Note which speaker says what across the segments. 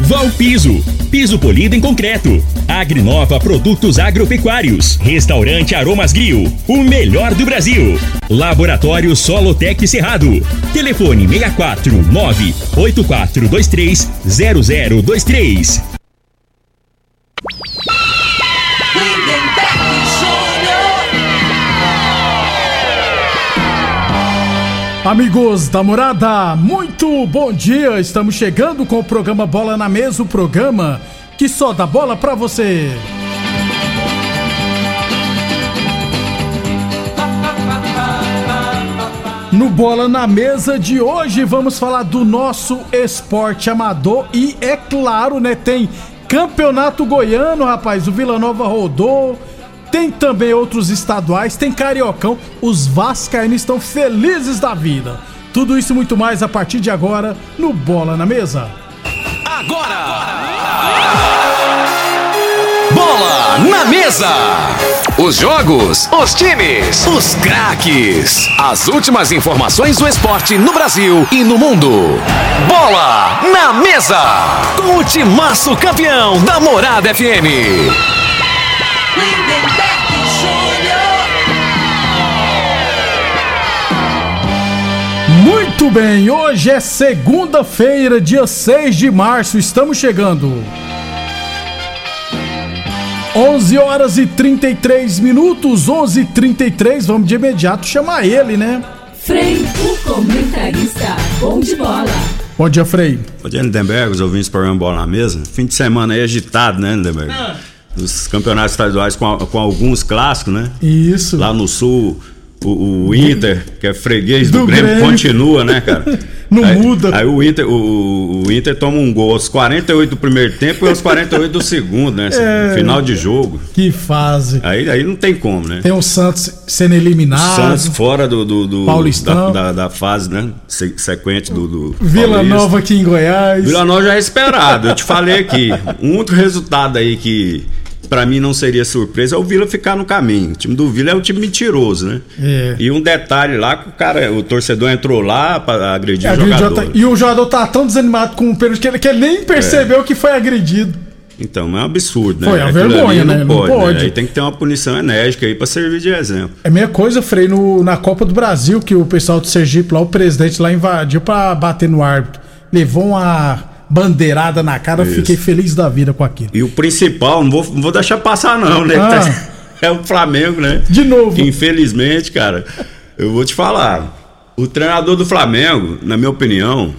Speaker 1: Val Piso, polido em concreto. Agrinova Produtos Agropecuários. Restaurante Aromas Grill, o melhor do Brasil. Laboratório Solotec Cerrado. Telefone 64 98423 0023.
Speaker 2: Amigos da morada, muito bom dia! Estamos chegando com o programa Bola na Mesa o programa que só dá bola pra você. No Bola na Mesa de hoje vamos falar do nosso esporte amador e é claro, né, tem Campeonato Goiano, rapaz, o Vila Nova rodou, tem também outros estaduais, tem Cariocão. Os Vascaínos estão felizes da vida. Tudo isso e muito mais a partir de agora no Bola na Mesa.
Speaker 3: Agora! Bola na Mesa! Os jogos, os times, os craques. As últimas informações do esporte no Brasil e no mundo. Bola na Mesa! Com o timaço campeão da Morada FM.
Speaker 2: Muito bem, hoje é segunda-feira, dia 6 de março, estamos chegando. 11 horas e 33 minutos, 11 e 33 vamos de imediato chamar ele, né?
Speaker 4: Frei, o comentarista, bom de bola.
Speaker 2: Bom dia, Frei.
Speaker 5: Bom dia, Lindenberg, os ouvintes do programa Bola na Mesa. Fim de semana aí agitado, né, Lindenberg? Ah. Os campeonatos estaduais com, com alguns clássicos, né?
Speaker 2: Isso.
Speaker 5: Lá no sul, o, o, Inter, que é freguês do, do Grêmio, Grêmio, continua, né, cara?
Speaker 2: Não
Speaker 5: aí,
Speaker 2: muda.
Speaker 5: Aí o Inter, o, o, Inter toma um gol aos 48 do primeiro tempo e aos 48 do segundo, né? É, final de jogo.
Speaker 2: Que fase.
Speaker 5: Aí, aí não tem como, né?
Speaker 2: Tem o Santos sendo eliminado. O
Speaker 5: Santos fora do, do, do
Speaker 2: Paulistão.
Speaker 5: Da, da, da, fase, né? sequente do. do
Speaker 2: Vila Paulista. Nova aqui em Goiás.
Speaker 5: Vila Nova já é esperado. Eu te falei aqui. Um outro resultado aí que para mim não seria surpresa é o Vila ficar no caminho. O time do Vila é um time mentiroso, né? É. E um detalhe lá o cara, o torcedor entrou lá para agredir é, o jogador.
Speaker 2: E o jogador tá tão desanimado com o pênalti que ele, que ele nem percebeu é. que foi agredido.
Speaker 5: Então, é um absurdo, né?
Speaker 2: Foi, é uma vergonha, né?
Speaker 5: Não pode. Não pode. Né? Tem que ter uma punição enérgica aí para servir de exemplo.
Speaker 2: É a mesma coisa, Frei, no, na Copa do Brasil, que o pessoal do Sergipe lá, o presidente lá invadiu para bater no árbitro. Levou uma bandeirada na cara, Isso. fiquei feliz da vida com aquilo.
Speaker 5: E o principal, não vou, não vou deixar passar, não, né? Ah. É o Flamengo, né?
Speaker 2: De novo.
Speaker 5: Que, infelizmente, cara, eu vou te falar. O treinador do Flamengo, na minha opinião,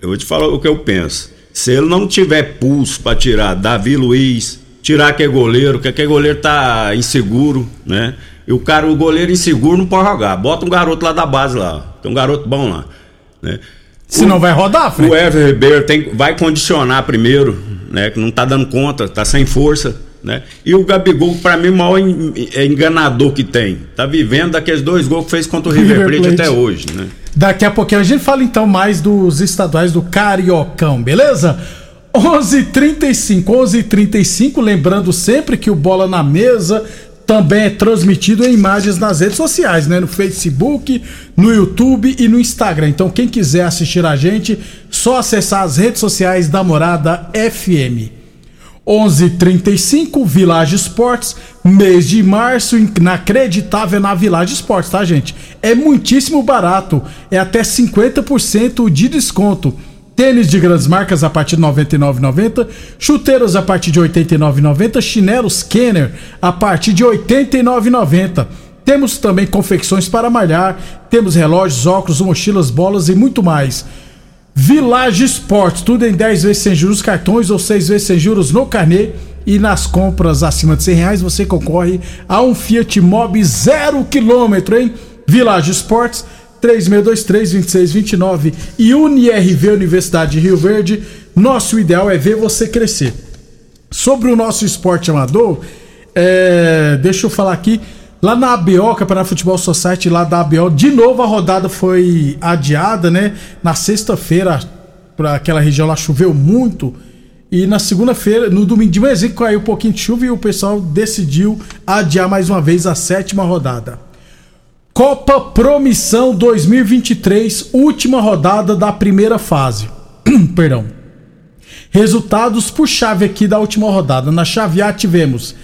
Speaker 5: eu vou te falar o que eu penso. Se ele não tiver pulso para tirar Davi Luiz, tirar aquele goleiro, que aquele goleiro tá inseguro, né? E o cara, o goleiro inseguro não pode jogar. Bota um garoto lá da base lá. Tem um garoto bom lá, né?
Speaker 2: Se não vai rodar,
Speaker 5: Fred. O Ever Ribeiro tem, vai condicionar primeiro, né? Que não tá dando conta, tá sem força, né? E o Gabigol, para mim, o maior é enganador que tem. Tá vivendo daqueles dois gols que fez contra o River, River Plate até hoje, né?
Speaker 2: Daqui a pouquinho a gente fala então mais dos estaduais do Cariocão, beleza? 11:35, 11:35, lembrando sempre que o bola na mesa também é transmitido em imagens nas redes sociais, né? No Facebook, no YouTube e no Instagram. Então, quem quiser assistir a gente, só acessar as redes sociais da Morada FM. 11:35 Village Esportes, mês de março, inacreditável na Village Esportes, tá, gente? É muitíssimo barato, é até 50% de desconto. Tênis de grandes marcas a partir de R$ 99,90. Chuteiros a partir de R$ 89,90. Chinelos Kenner a partir de R$ 89,90. Temos também confecções para malhar. Temos relógios, óculos, mochilas, bolas e muito mais. Village Esportes, tudo em 10 vezes sem juros cartões ou 6 vezes sem juros no carnê. E nas compras acima de 100 reais você concorre a um Fiat Mobi zero quilômetro, hein? Village Esportes 3623-2629 e UniRV Universidade de Rio Verde. Nosso ideal é ver você crescer. Sobre o nosso esporte amador, É, deixa eu falar aqui. Lá na ABO, Campeonato Futebol Society, lá da ABO, de novo a rodada foi adiada, né? Na sexta-feira, para aquela região lá choveu muito. E na segunda-feira, no domingo de manhã, caiu um pouquinho de chuva e o pessoal decidiu adiar mais uma vez a sétima rodada. Copa Promissão 2023, última rodada da primeira fase. Perdão. Resultados por chave aqui da última rodada. Na chave A tivemos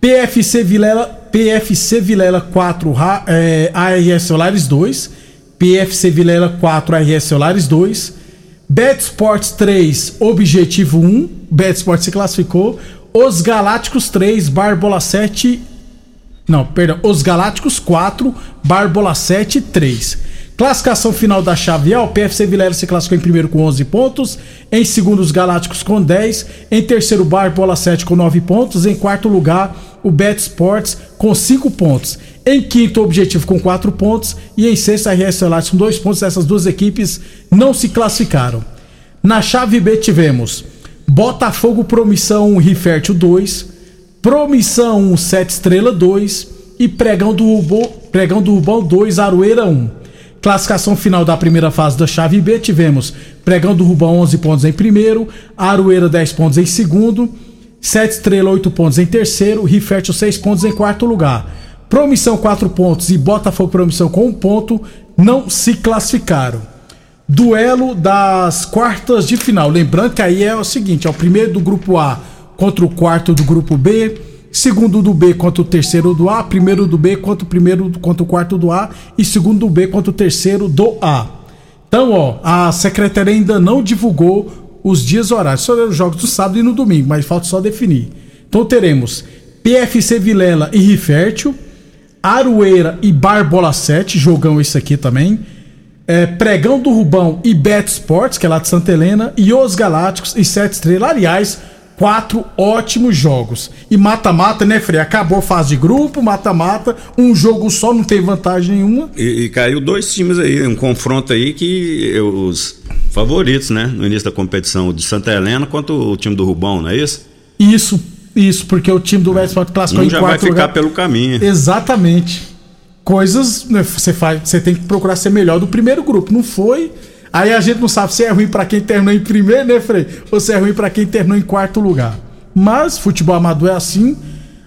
Speaker 2: PFC Vilela, PFC Vilela 4, é, ARS Solares 2, PFC Vilela 4, ARS Solares 2, Bet Sports 3, Objetivo 1, Bet Sports se classificou, Os Galácticos 3, Barbola 7, não, perdão, Os Galácticos 4, Barbola 7 3. Classificação final da chave A, o PFC Vilela se classificou em primeiro com 11 pontos, em segundo os Galácticos com 10, em terceiro Bar Bola 7 com 9 pontos, em quarto lugar o Bet Sports com 5 pontos, em quinto o Objetivo com 4 pontos e em sexto a RS Celulares com 2 pontos. Essas duas equipes não se classificaram. Na chave B tivemos Botafogo Promissão 1 Rifértil 2, Promissão 1 7 Estrela 2 e Pregão do Rubão, Pregão do Rubão 2 Aroeira 1. Classificação final da primeira fase da chave B, tivemos Pregão do Rubão 11 pontos em primeiro, Aroeira 10 pontos em segundo, Sete Estrela 8 pontos em terceiro, Rifértil 6 pontos em quarto lugar. Promissão 4 pontos e Botafogo Promissão com 1 um ponto não se classificaram. Duelo das quartas de final. Lembrando que aí é o seguinte: é o primeiro do grupo A contra o quarto do grupo B segundo do B contra o terceiro do A, primeiro do B contra o primeiro contra o quarto do A e segundo do B contra o terceiro do A. Então, ó, a secretaria ainda não divulgou os dias horários, só os jogos do sábado e no domingo, mas falta só definir. Então teremos PFC Vilela e Rifértil, Aroeira e Barbola 7, jogão esse aqui também. É, Pregão do Rubão e Bet Sports, que é lá de Santa Helena, e Os Galácticos e Sete Estrelas. Aliás, quatro ótimos jogos. E mata-mata, né, Frei? Acabou a fase de grupo, mata-mata, um jogo só, não tem vantagem nenhuma.
Speaker 5: E, e, caiu dois times aí, um confronto aí que os favoritos, né, no início da competição, de Santa Helena contra o time do Rubão, não é isso?
Speaker 2: Isso, isso, porque o time do West Sport um
Speaker 5: em já vai ficar lugar. pelo caminho.
Speaker 2: Exatamente. Coisas, né, você faz, você tem que procurar ser melhor do primeiro grupo. Não foi, Aí a gente não sabe se é ruim para quem terminou em primeiro, né, Frei? Ou se é ruim para quem terminou em quarto lugar. Mas futebol amador é assim.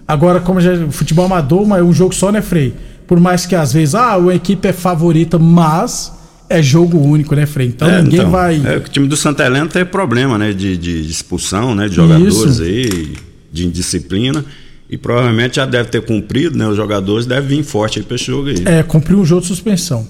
Speaker 2: Agora, como já futebol amador, mas é um jogo só, né, Frei? Por mais que às vezes, ah, a equipe é favorita, mas é jogo único, né, Frei? Então é, ninguém então, vai.
Speaker 5: É, o time do Santa Helena tem problema, né, de, de expulsão, né, de jogadores Isso. aí, de indisciplina. E provavelmente já deve ter cumprido, né? Os jogadores devem vir forte aí pra esse jogo aí.
Speaker 2: É, cumpriu um jogo de suspensão.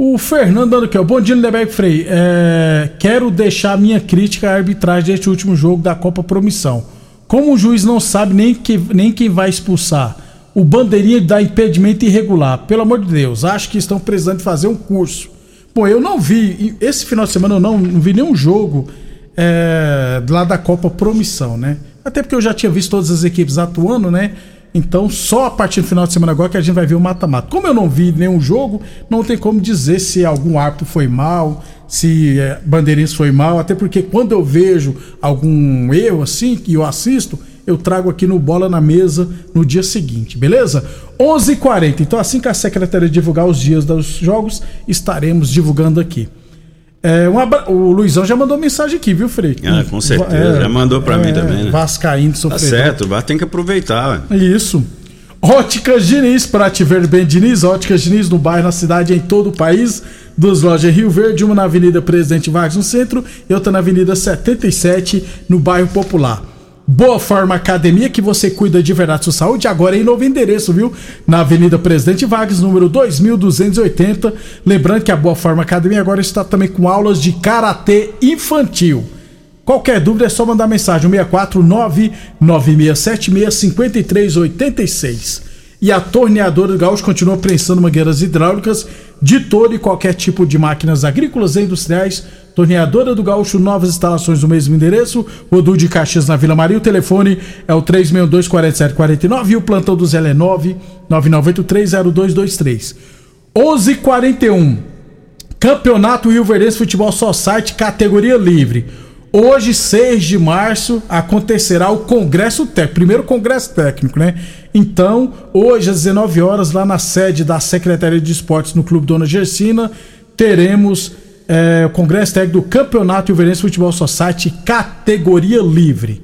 Speaker 2: O Fernando dando ó. Bom dia, Lindeberg Frei. É, quero deixar minha crítica à arbitragem deste último jogo da Copa Promissão. Como o juiz não sabe nem, que, nem quem vai expulsar, o bandeirinha dá impedimento irregular. Pelo amor de Deus, acho que estão precisando fazer um curso. Pô, eu não vi, esse final de semana eu não, não vi nenhum jogo é, lá da Copa Promissão, né? Até porque eu já tinha visto todas as equipes atuando, né? Então, só a partir do final de semana agora que a gente vai ver o mata-mata. Como eu não vi nenhum jogo, não tem como dizer se algum árbitro foi mal, se é, foi mal, até porque quando eu vejo algum erro assim, que eu assisto, eu trago aqui no Bola na Mesa no dia seguinte, beleza? 11:40. h 40 Então, assim que a secretaria divulgar os dias dos jogos, estaremos divulgando aqui. É, um abra... O Luizão já mandou mensagem aqui, viu, Frei?
Speaker 5: Ah, com certeza. É, já mandou para é, mim também, né?
Speaker 2: Vascaíno, tá
Speaker 5: sofredor. Tá certo, tem que aproveitar.
Speaker 2: Ué. Isso. Óticas Diniz, para te ver bem, Diniz. Óticas Diniz no bairro, na cidade, em todo o país. Duas lojas Rio Verde, uma na Avenida Presidente Vargas, no centro, e outra na Avenida 77, no bairro Popular. Boa Forma Academia, que você cuida de verdade sua saúde, agora em novo endereço, viu? Na Avenida Presidente Vargas, número 2280. Lembrando que a Boa Forma Academia agora está também com aulas de karatê infantil. Qualquer dúvida é só mandar mensagem 649 9676 5386. E a torneadora do Gaúcho continua prensando mangueiras hidráulicas de todo e qualquer tipo de máquinas agrícolas e industriais. Torneadora do Gaúcho, novas instalações no mesmo endereço. Rodu de Caxias na Vila Maria. O telefone é o 362-4749 e o plantão do Zé é 999830223. 11:41 Campeonato Rio Verdense Futebol Society, categoria livre. Hoje, 6 de março, acontecerá o Congresso Técnico, primeiro Congresso Técnico, né? Então, hoje, às 19 horas, lá na sede da Secretaria de Esportes no Clube Dona Gersina, teremos é, o Congresso Técnico do Campeonato Ilverense Futebol Society, categoria livre.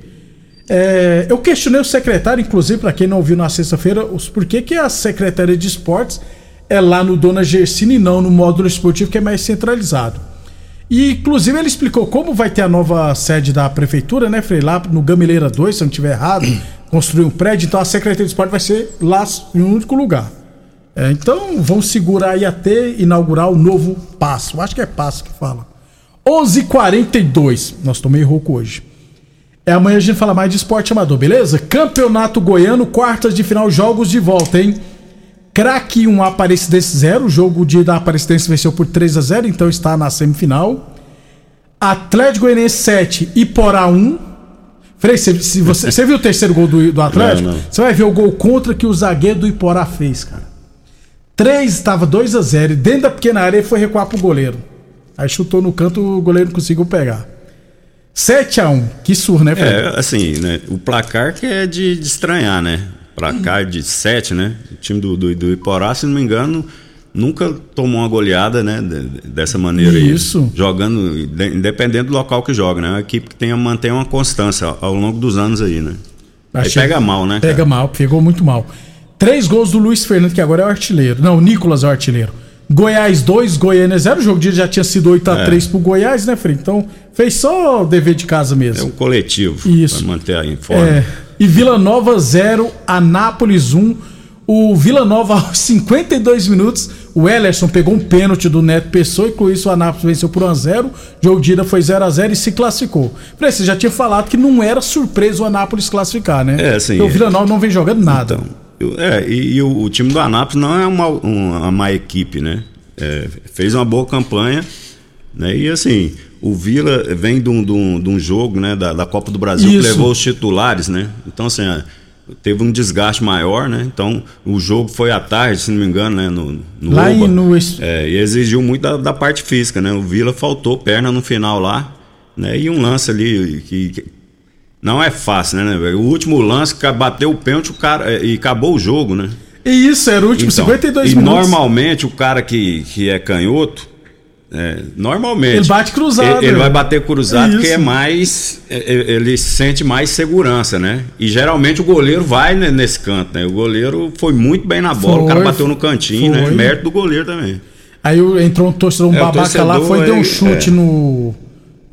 Speaker 2: É, eu questionei o secretário, inclusive, para quem não ouviu na sexta-feira, por que, que a Secretaria de Esportes é lá no Dona Gersina e não no módulo esportivo, que é mais centralizado. E, inclusive, ele explicou como vai ter a nova sede da prefeitura, né, Frei? Lá no Gameleira 2, se não estiver errado, construir um prédio. Então, a Secretaria de Esporte vai ser lá em um único lugar. É, então, vão segurar aí até inaugurar o novo passo. Acho que é passo que fala. 11:42 h 42 Nós tomei rouco hoje. É amanhã a gente fala mais de esporte amador, beleza? Campeonato Goiano, quartas de final, jogos de volta, hein? Craque 1 Aparecidense 0. O jogo de da Aparecidense venceu por 3 a 0 então está na semifinal. Atlético Goianiense 7, Iporá 1. Frei, se, se você, você viu o terceiro gol do, do Atlético? Não, não. Você vai ver o gol contra que o zagueiro do Iporá fez, cara. 3 estava 2 a 0 dentro da pequena área ele foi recuar pro goleiro. Aí chutou no canto, o goleiro não conseguiu pegar. 7 a 1 Que surra, né,
Speaker 5: Fred? É, assim, né? O placar que é de, de estranhar, né? cá de 7, né? O time do, do, do, Iporá, se não me engano, nunca tomou uma goleada, né? Dessa maneira
Speaker 2: Isso.
Speaker 5: aí. Jogando, independente do local que joga, né? É uma equipe que tenha, mantém uma constância ao longo dos anos aí, né? Aí pega mal, né?
Speaker 2: Pega
Speaker 5: cara?
Speaker 2: mal, pegou muito mal. Três gols do Luiz Fernando, que agora é o artilheiro. Não, o Nicolas é o artilheiro. Goiás 2, Goiânia 0. O jogo de já tinha sido 8x3 é. pro Goiás, né, Frei? Então fez só o dever de casa mesmo.
Speaker 5: É um coletivo.
Speaker 2: Isso.
Speaker 5: Pra manter em forma.
Speaker 2: É. E Vila Nova 0, Anápolis 1. O Vila Nova, aos 52 minutos, o Ellerson pegou um pênalti do Neto Pessoa e com isso o Anápolis venceu por 1x0. O jogo de ida foi 0x0 e se classificou. Falei, você já tinha falado que não era surpresa o Anápolis classificar, né?
Speaker 5: É, sim.
Speaker 2: Porque o Vila Nova não vem jogando nada.
Speaker 5: Então, é, e, e o, o, time do Anápolis não é uma, uma má equipe, né? É, fez uma boa campanha, né? E assim, o Vila vem de um, de um, de um jogo né, da, da, Copa do Brasil Isso. que levou os titulares, né? Então, assim, é, teve um desgaste maior, né? Então, o jogo foi à tarde, se não me engano, né? No, no
Speaker 2: lá Oba, no...
Speaker 5: É, e exigiu muito da, da, parte física, né? O Vila faltou perna no final lá, né? E um lance ali que, que não é fácil, né, né O último lance, bateu o pênalti o cara, é, e acabou o jogo, né?
Speaker 2: E isso, era o último então, 52
Speaker 5: e
Speaker 2: minutos.
Speaker 5: E normalmente o cara que, que é canhoto, é, normalmente.
Speaker 2: Ele bate cruzado.
Speaker 5: Ele, ele vai bater cruzado porque é mais. É, é, ele sente mais segurança, né? E geralmente o goleiro vai nesse canto, né? O goleiro foi muito bem na bola, foi, o cara bateu no cantinho, né? foi. né? Mérito do goleiro também.
Speaker 2: Aí entrou um torcedor, um é, babaca torcedor, lá, foi e deu um chute é. no.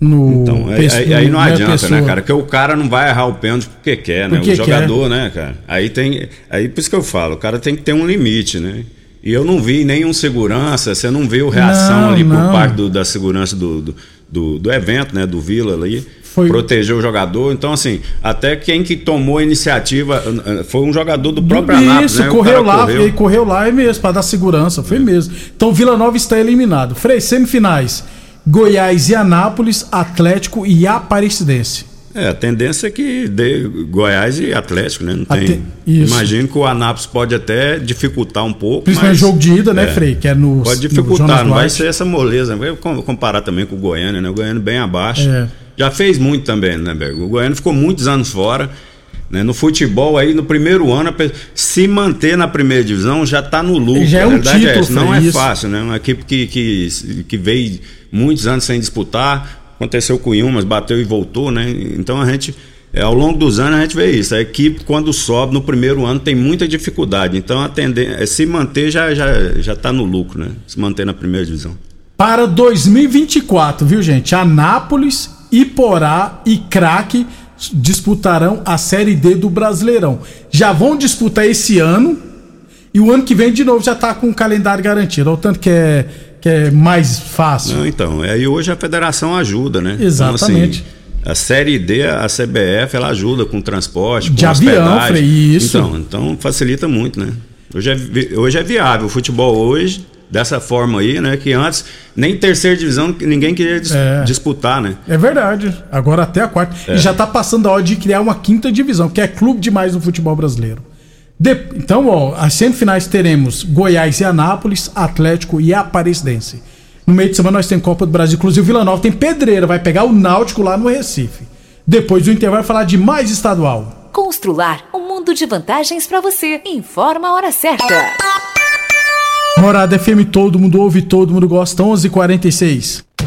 Speaker 2: No
Speaker 5: então, aí, aí, não adianta, né, cara? Porque o cara não vai errar o pênalti porque quer, né? Porque o jogador, quer. né, cara? Aí tem. Aí por isso que eu falo, o cara tem que ter um limite, né? E eu não vi nenhum segurança, você não viu reação não, ali por não. parte do, da segurança do, do, do, do, evento, né? Do Vila ali. Foi... Proteger o jogador. Então, assim, até quem que tomou a iniciativa foi um jogador do próprio Anápolis.
Speaker 2: Isso,
Speaker 5: né?
Speaker 2: correu lá, correu. correu lá é mesmo, para dar segurança, foi é. mesmo. Então, Vila Nova está eliminado. Frei, semifinais. Goiás e Anápolis, Atlético e Aparecidense.
Speaker 5: É, a tendência é que dê Goiás e Atlético, né? Não tem. Imagino que o Anápolis pode até dificultar um pouco.
Speaker 2: Principalmente jogo de ida, né, é, Frei? Que é no.
Speaker 5: Pode dificultar, não vai ser essa moleza. Vai comparar também com o Goiânia, né? O Goiânia bem abaixo. É. Já fez muito também, né, Bergo? O Goiânia ficou muitos anos fora. Né? No futebol, aí no primeiro ano, se manter na primeira divisão já está no lucro.
Speaker 2: Já é um título, é
Speaker 5: Não é fácil, né? Uma equipe que, que, que veio muitos anos sem disputar Aconteceu com o Yumas, bateu e voltou, né? Então a gente, é, ao longo dos anos, a gente vê isso. A equipe, quando sobe no primeiro ano, tem muita dificuldade. Então a tendência, é, se manter já já já está no lucro, né? Se manter na primeira divisão.
Speaker 2: Para 2024, viu, gente? Anápolis, Iporá e Craque disputarão a Série D do Brasileirão. Já vão disputar esse ano e o ano que vem de novo já está com o calendário garantido. Olha o tanto que é que é mais fácil.
Speaker 5: Não, então, aí hoje a federação ajuda, né?
Speaker 2: Exatamente.
Speaker 5: Então, assim, a Série D, a CBF, ela ajuda com transporte, com
Speaker 2: De avião, Frei, isso.
Speaker 5: Então, então facilita muito, né? Hoje é, hoje é viável. O futebol hoje, dessa forma aí, né? Que antes, nem terceira divisão, ninguém queria dis é. disputar, né?
Speaker 2: É verdade. Agora até a quarta. É. E já tá passando a hora de criar uma quinta divisão, que é clube demais no futebol brasileiro. De, então, ó, as semifinais teremos Goiás e Anápolis, Atlético e Aparecidense. No meio de semana nós temos Copa do Brasil, inclusive o Vila Nova tem pedreira, vai pegar o Náutico lá no Recife. Depois do intervalo vai falar de mais estadual.
Speaker 6: Constrular um mundo de vantagens para você. Informa a hora certa.
Speaker 2: Morada FM, todo mundo ouve, todo mundo gosta, 11:46.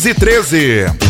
Speaker 7: 13.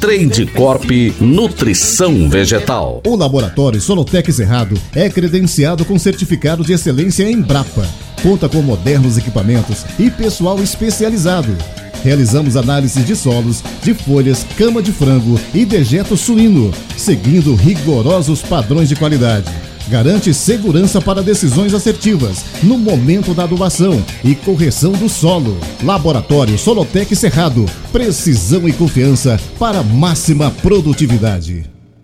Speaker 8: Trade Corp Nutrição Vegetal.
Speaker 9: O laboratório Solotec Cerrado é credenciado com certificado de excelência em Brapa. Conta com modernos equipamentos e pessoal especializado. Realizamos análises de solos, de folhas, cama de frango e dejeto suíno, seguindo rigorosos padrões de qualidade. Garante segurança para decisões assertivas no momento da adubação e correção do solo. Laboratório Solotec Cerrado. Precisão e confiança para máxima produtividade.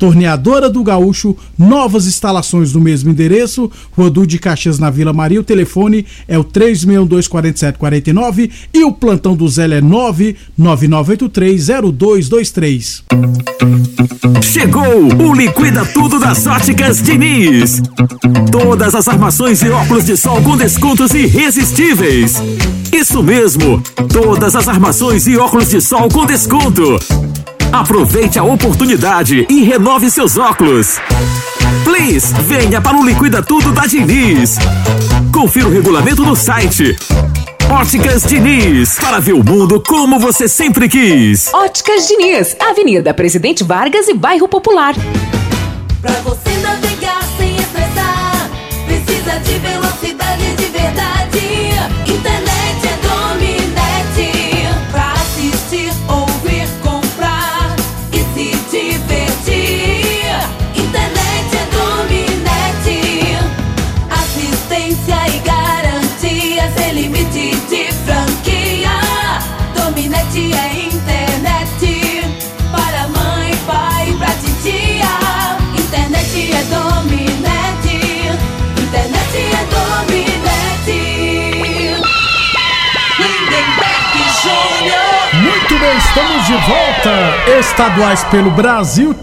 Speaker 2: Torneadora do Gaúcho, novas instalações no mesmo endereço, Rodu de Caxias na Vila Maria. O telefone é o 3624749 e o plantão do Zé é 999830223.
Speaker 10: Chegou o Liquida Tudo das Óticas Diniz. Todas as armações e óculos de sol com descontos irresistíveis. Isso mesmo, todas as armações e óculos de sol com desconto. Aproveite a oportunidade e renove seus óculos. Please, venha para o Liquida Tudo da Diniz. Confira o regulamento no site. Óticas Diniz, para ver o mundo como você sempre quis.
Speaker 6: Óticas Diniz, Avenida Presidente Vargas e Bairro Popular.
Speaker 11: Pra você
Speaker 2: estamos de volta. Estaduais pelo Brasil.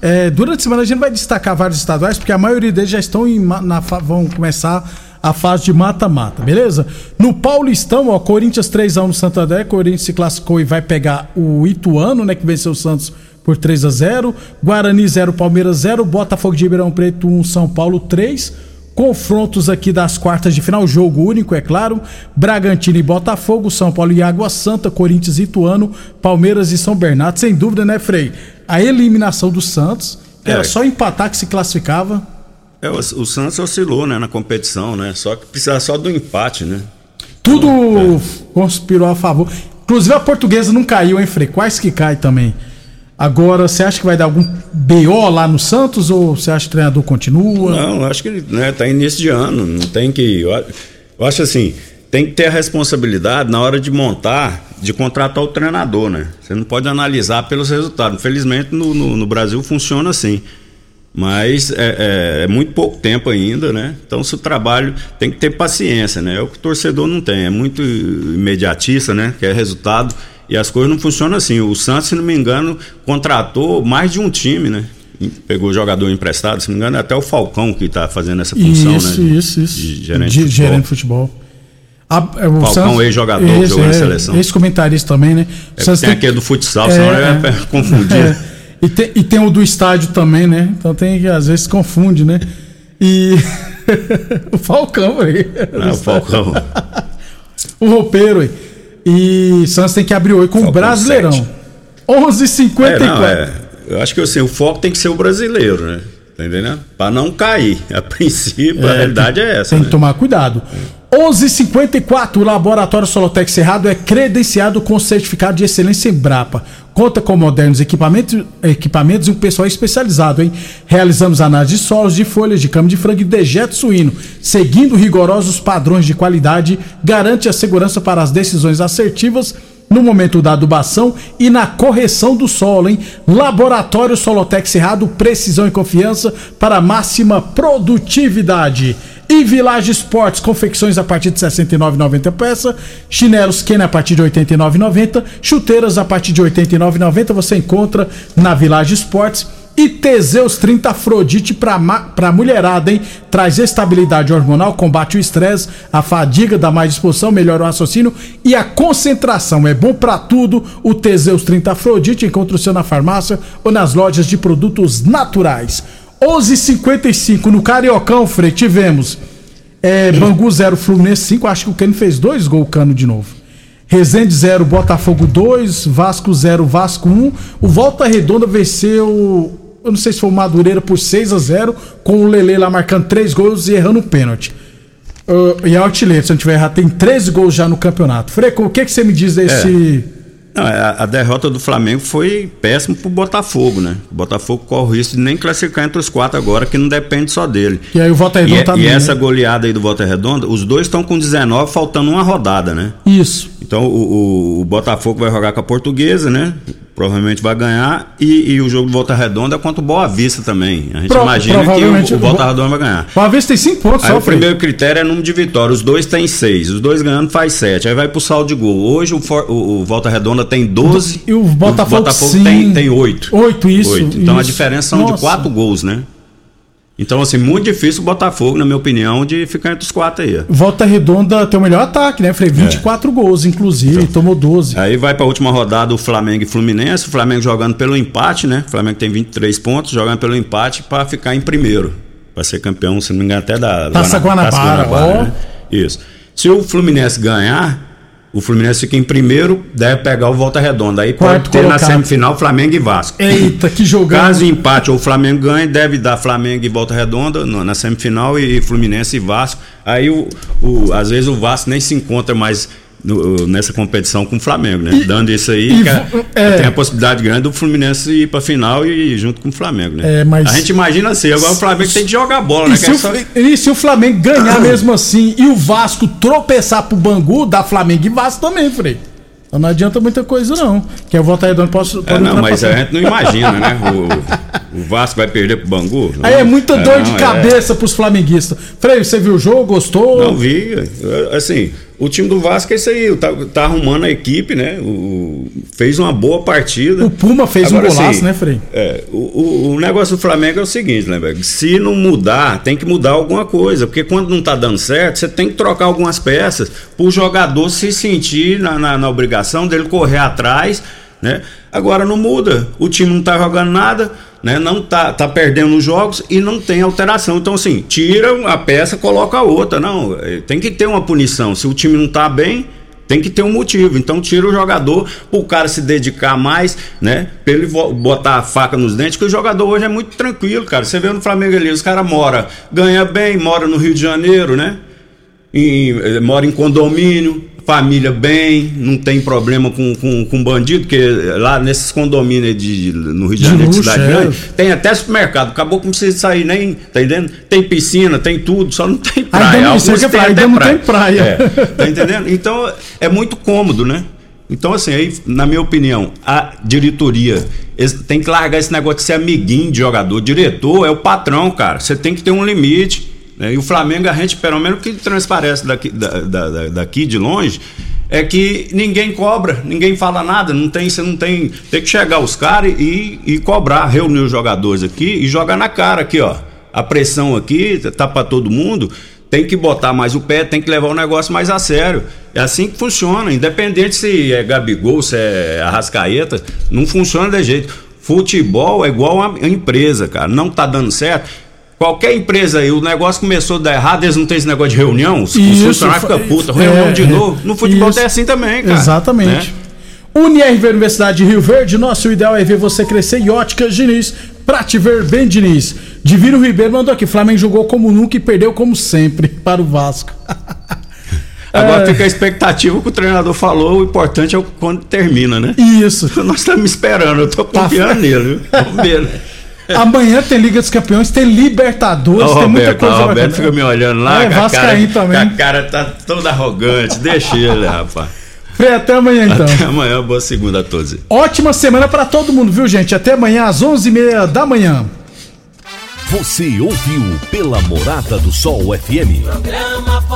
Speaker 2: É, durante a semana a gente vai destacar vários estaduais, porque a maioria deles já estão em, na, vão começar a fase de mata-mata, beleza? No Paulistão, ó, Corinthians 3x1 no Santander, Corinthians se classificou e vai pegar o Ituano, né, que venceu o Santos por 3 a 0 Guarani 0, Palmeiras 0, Botafogo de Ribeirão Preto 1, São Paulo 3. Confrontos aqui das quartas de final, jogo único, é claro. Bragantino e Botafogo, São Paulo e Água Santa, Corinthians e Ituano, Palmeiras e São Bernardo. Sem dúvida, né, Frei? A eliminação do Santos, que era
Speaker 5: É.
Speaker 2: só empatar que se classificava.
Speaker 5: É, o, o Santos oscilou, né, na competição, né? Só que precisava só do empate, né?
Speaker 2: Tudo conspirou a favor. Inclusive a portuguesa não caiu, hein, Frei? Quais que cai também? Agora, você acha que vai dar algum BO lá no Santos ou você acha que o treinador continua?
Speaker 5: Não, acho que né, tá início de ano, não tem que. Eu acho assim, tem que ter a responsabilidade na hora de montar, de contratar o treinador, né? Você não pode analisar pelos resultados. Infelizmente, no, no- no Brasil funciona assim. Mas é, é- é muito pouco tempo ainda, né? Então, se o trabalho tem que ter paciência, né? É o que o torcedor não tem, é muito imediatista, né? Que é resultado. E as coisas não funcionam assim. O Santos, se não me engano, contratou mais de um time, né? Pegou jogador emprestado, se não me engano, é até o Falcão que está fazendo essa função,
Speaker 2: isso,
Speaker 5: né?
Speaker 2: isso, isso.
Speaker 5: De gerente
Speaker 2: de,
Speaker 5: de futebol.
Speaker 2: gerente de futebol. A- é, o
Speaker 5: Falcão, ex-jogador, jogou na
Speaker 2: é,
Speaker 5: seleção.
Speaker 2: Ex-comentarista também, né?
Speaker 5: É porque tem aquele do futsal, senão eu ia confundir.
Speaker 2: é. E, tem, e tem o do estádio também, né? Então tem que às vezes confunde, né? E. o Falcão, aí.
Speaker 5: Não, o Falcão.
Speaker 2: o roupeiro, aí. E Santos tem que abrir oi com o Brasileirão.
Speaker 5: sete.
Speaker 2: 11h54.
Speaker 5: É, não, é, eu acho que assim, o foco tem que ser o brasileiro, né? Tá entendendo? Pra não cair. A princípio, a
Speaker 2: É,
Speaker 5: realidade é essa.
Speaker 2: Tem
Speaker 5: né?
Speaker 2: que tomar cuidado. 11:54 o Laboratório Solotec Cerrado é credenciado com certificado de excelência em Brapa. Conta com modernos equipamentos, equipamentos e um pessoal especializado, hein? Realizamos análise de solos, de folhas, de cama de frango e dejeto suíno, seguindo rigorosos padrões de qualidade, garante a segurança para as decisões assertivas no momento da adubação e na correção do solo, hein? Laboratório Solotec Cerrado, precisão e confiança para máxima produtividade. E Village Esportes, confecções a partir de R$ 69,90 peça, chinelos Kenner a partir de R$ 89,90, chuteiras a partir de R$ 89,90 você encontra na Village Esportes. E Teseus 30 Afrodite pra, pra mulherada, hein? Traz estabilidade hormonal, combate o estresse, a fadiga, dá mais disposição, melhora o raciocínio e a concentração. É bom pra tudo. O Teseus 30 Afrodite encontra o seu na farmácia ou nas lojas de produtos naturais. 11:55 no Cariocão, Frei, tivemos é, Bangu 0, Fluminense 5. Acho que o Keno fez dois gols cano de novo. Resende 0, Botafogo 2, Vasco 0, Vasco 1. O Volta Redonda venceu, eu não sei se foi o Madureira por 6 a 0 com o Lele lá marcando 3 gols e errando o pênalti. Uh, e é artilheiro, se eu não tiver errado, tem 13 gols já no campeonato. Freco, o que, que você me diz desse.
Speaker 5: Não, a, a derrota do Flamengo foi péssimo pro Botafogo, né? O Botafogo corre o risco de nem classificar entre os quatro agora, que não depende só dele.
Speaker 2: E aí o Volta
Speaker 5: E,
Speaker 2: Redonda
Speaker 5: é-
Speaker 2: tá
Speaker 5: e essa
Speaker 2: né?
Speaker 5: goleada aí do Volta Redonda, os dois estão com 19, faltando uma rodada, né?
Speaker 2: Isso.
Speaker 5: Então o, o- o Botafogo vai jogar com a Portuguesa, né? Provavelmente vai ganhar. E, e o jogo do Volta Redonda é contra o Boa Vista também. A gente
Speaker 2: Pro-
Speaker 5: imagina que o, o
Speaker 2: o
Speaker 5: Volta Redonda vai ganhar.
Speaker 2: Uma vez tem 5 pontos
Speaker 5: Aí
Speaker 2: só,
Speaker 5: o primeiro critério é número de vitória. Os dois têm seis. Os dois ganhando faz sete. Aí vai pro saldo de gol. Hoje o, For- o- o Volta Redonda tem 12.
Speaker 2: E o Botafogo, sim.
Speaker 5: tem, tem oito.
Speaker 2: Oito, isso,
Speaker 5: Oito. Então a
Speaker 2: isso.
Speaker 5: diferença são
Speaker 2: Nossa.
Speaker 5: de quatro gols, né? Então, assim, muito difícil o Botafogo, na minha opinião, de ficar entre os quatro aí.
Speaker 2: Volta Redonda tem o melhor ataque, né, Frei? 24 gols, inclusive, tomou 12.
Speaker 5: Aí vai pra última rodada o Flamengo e Fluminense, o Flamengo jogando pelo empate, né? O Flamengo tem 23 pontos, jogando pelo empate pra ficar em primeiro. Pra ser campeão, se não me engano, até da
Speaker 2: Taça Guanabara, ó.
Speaker 5: né? Isso. Se o Fluminense ganhar, o Fluminense fica em primeiro, deve pegar o Volta Redonda. Aí
Speaker 2: Quarto
Speaker 5: pode ter na
Speaker 2: colocado.
Speaker 5: semifinal Flamengo e Vasco.
Speaker 2: Eita, que jogão.
Speaker 5: Caso empate ou o Flamengo ganhe, deve dar Flamengo e Volta Redonda na semifinal e Fluminense e Vasco. Aí, o, o- às vezes, o Vasco nem se encontra mais no- nessa competição com o Flamengo, né? Dando isso aí,
Speaker 2: e
Speaker 5: que a-
Speaker 2: vo- é.
Speaker 5: tem a possibilidade grande do Fluminense ir pra final e junto com o Flamengo, né?
Speaker 2: É, mas-
Speaker 5: A gente imagina assim, agora o Flamengo tem que jogar bola,
Speaker 2: E
Speaker 5: né?
Speaker 2: se,
Speaker 5: é
Speaker 2: o,
Speaker 5: só-
Speaker 2: e se o Flamengo ganhar mesmo assim e o Vasco tropeçar pro Bangu, dá Flamengo e Vasco também, Frei. Então não adianta muita coisa, não. Que é o Volta Redonda posso.
Speaker 5: É, não, mas a gente não imagina, né? O, o Vasco vai perder pro Bangu?
Speaker 2: Aí é muita dor
Speaker 5: não,
Speaker 2: de
Speaker 5: é.
Speaker 2: cabeça pros flamenguistas. Frei, você viu o jogo? Gostou?
Speaker 5: Não vi. Eu, Assim, o time do Vasco é isso aí, tá, tá arrumando a equipe, né? O, fez uma boa partida.
Speaker 2: O Puma fez um
Speaker 5: Agora,
Speaker 2: golaço,
Speaker 5: assim,
Speaker 2: né, Frei?
Speaker 5: É, o, o- o negócio do Flamengo é o seguinte, né, velho? Se não mudar, tem que mudar alguma coisa. Porque quando não tá dando certo, você tem que trocar algumas peças pro jogador se sentir na, na, na obrigação dele correr atrás, né? Agora não muda. O time não tá jogando nada, né? Não tá, tá perdendo os jogos e não tem alteração. Então, assim, tira a peça, coloca a outra. Não, eh, tem que ter uma punição. Se o time não tá bem, tem que ter um motivo. Então tira o jogador pro cara se dedicar mais, né? Pra ele botar a faca nos dentes, que o jogador hoje é muito tranquilo, cara. Você vê no Flamengo ali, os caras moram, ganha bem, mora no Rio de Janeiro, né? Em, eh, mora em condomínio, família bem, não tem problema com, com, com bandido, porque lá nesses condomínios aí de, no Rio de Janeiro, de cidade
Speaker 2: é.
Speaker 5: grande, tem até supermercado. Acabou que não precisa sair nem, tá entendendo? Tem piscina, tem tudo, só não tem praia.
Speaker 2: não-
Speaker 5: Alguns
Speaker 2: falo,
Speaker 5: até
Speaker 2: ainda não tem praia.
Speaker 5: É, tá entendendo? Então é muito cômodo, né? Então, assim, aí, na minha opinião, a diretoria tem que largar esse negócio de ser amiguinho de jogador. Diretor é o patrão, cara. Você tem que ter um limite. Né? E o Flamengo, a gente, pelo menos, que transparece daqui, da- da- da- daqui de longe é que ninguém cobra, ninguém fala nada, não tem, você não tem. Tem que chegar os caras e, e cobrar, reunir os jogadores aqui e jogar na cara aqui, ó. A pressão aqui tá pra todo mundo. Tem que botar mais o pé, tem que levar o negócio mais a sério. É assim que funciona, independente se é Gabigol, se é Arrascaeta, não funciona de jeito. Futebol é igual a empresa, cara. Não tá dando certo. Qualquer empresa aí, o negócio começou a dar errado, eles não têm esse negócio de reunião, os funcionários ficam puta, reunião
Speaker 2: é,
Speaker 5: de
Speaker 2: é,
Speaker 5: novo. No futebol
Speaker 2: isso.
Speaker 5: é assim também, cara.
Speaker 2: Exatamente.
Speaker 5: né?
Speaker 2: UniRV Universidade de Rio Verde, nosso ideal é ver você crescer e óticas Diniz, pra te ver bem Diniz. Divino Ribeiro mandou aqui, Flamengo jogou como nunca e perdeu como sempre para o Vasco.
Speaker 5: Agora
Speaker 2: É.
Speaker 5: fica a expectativa que o treinador falou, o importante é quando termina, né?
Speaker 2: Isso.
Speaker 5: Nós estamos esperando, eu tô
Speaker 2: Tá
Speaker 5: confiando nele, viu? Vamos ver, né?
Speaker 2: Amanhã tem Liga dos Campeões, tem Libertadores, tem muita
Speaker 5: Roberto,
Speaker 2: coisa
Speaker 5: ó, o. Roberto fica me olhando lá,
Speaker 2: É,
Speaker 5: com a cara,
Speaker 2: também.
Speaker 5: a cara tá toda arrogante, deixa ele, rapaz.
Speaker 2: Frei, até amanhã então.
Speaker 5: Até amanhã, boa segunda a todos.
Speaker 2: Ótima semana pra todo mundo, viu gente? Até amanhã às 11h30 da manhã.
Speaker 8: Você ouviu pela Morada do Sol FM.
Speaker 11: Programa